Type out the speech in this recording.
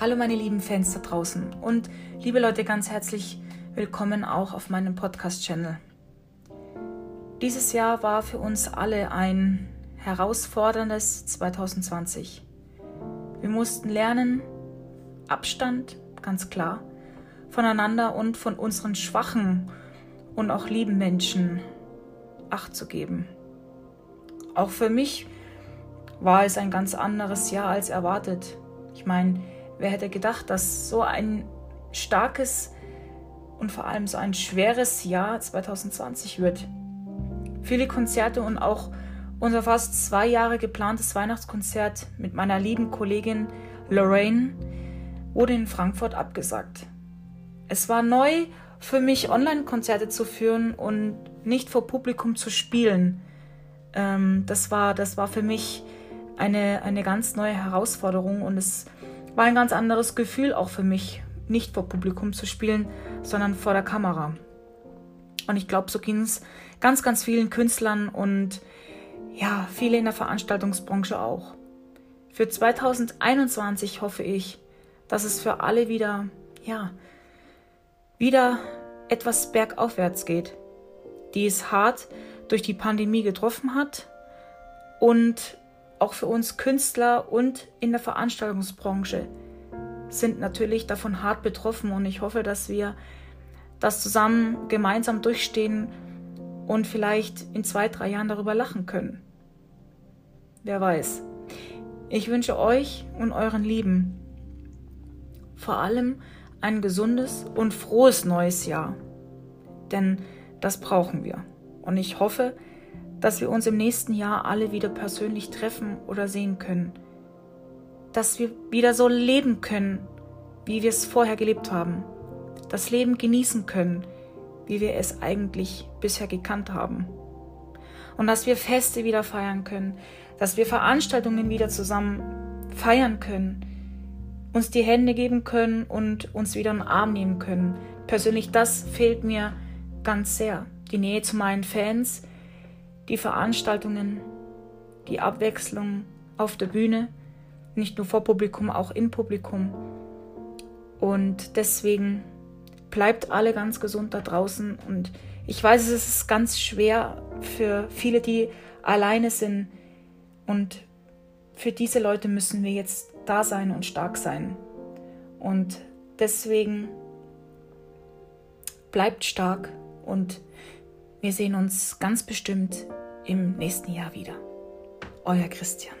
Hallo meine lieben Fans da draußen und liebe Leute, ganz herzlich willkommen auch auf meinem Podcast-Channel. Dieses Jahr war für uns alle ein herausforderndes 2020. Wir mussten lernen, Abstand, ganz klar, voneinander und von unseren schwachen und auch lieben Menschen Acht zu geben. Auch für mich war es ein ganz anderes Jahr als erwartet. Ich meine, wer hätte gedacht, dass so ein starkes und vor allem so ein schweres Jahr 2020 wird. Viele Konzerte und auch unser fast zwei Jahre geplantes Weihnachtskonzert mit meiner lieben Kollegin Lorraine wurde in Frankfurt abgesagt. Es war neu für mich, Online-Konzerte zu führen und nicht vor Publikum zu spielen. Ähm, das, war, das war für mich eine, eine ganz neue Herausforderung und es war ein ganz anderes Gefühl auch für mich, nicht vor Publikum zu spielen, sondern vor der Kamera. Und ich glaube, so ging es ganz, ganz vielen Künstlern und ja, viele in der Veranstaltungsbranche auch. Für 2021 hoffe ich, dass es für alle wieder, ja, wieder etwas bergaufwärts geht, die es hart durch die Pandemie getroffen hat und auch für uns Künstler und in der Veranstaltungsbranche sind natürlich davon hart betroffen und ich hoffe, dass wir das zusammen gemeinsam durchstehen und vielleicht in zwei, drei Jahren darüber lachen können. Wer weiß. Ich wünsche euch und euren Lieben vor allem ein gesundes und frohes neues Jahr. Denn das brauchen wir. Und ich hoffe, dass wir uns im nächsten Jahr alle wieder persönlich treffen oder sehen können. Dass wir wieder so leben können, wie wir es vorher gelebt haben. Das Leben genießen können, wie wir es eigentlich bisher gekannt haben. Und dass wir Feste wieder feiern können, dass wir Veranstaltungen wieder zusammen feiern können, uns die Hände geben können und uns wieder in den Arm nehmen können. Persönlich, das fehlt mir ganz sehr. Die Nähe zu meinen Fans, die Veranstaltungen, die Abwechslung auf der Bühne, nicht nur vor Publikum, auch in Publikum. Und deswegen bleibt alle ganz gesund da draußen. Und ich weiß, es ist ganz schwer für viele, die alleine sind. Und für diese Leute müssen wir jetzt da sein und stark sein. Und deswegen bleibt stark und wir sehen uns ganz bestimmt im nächsten Jahr wieder. Euer Christian.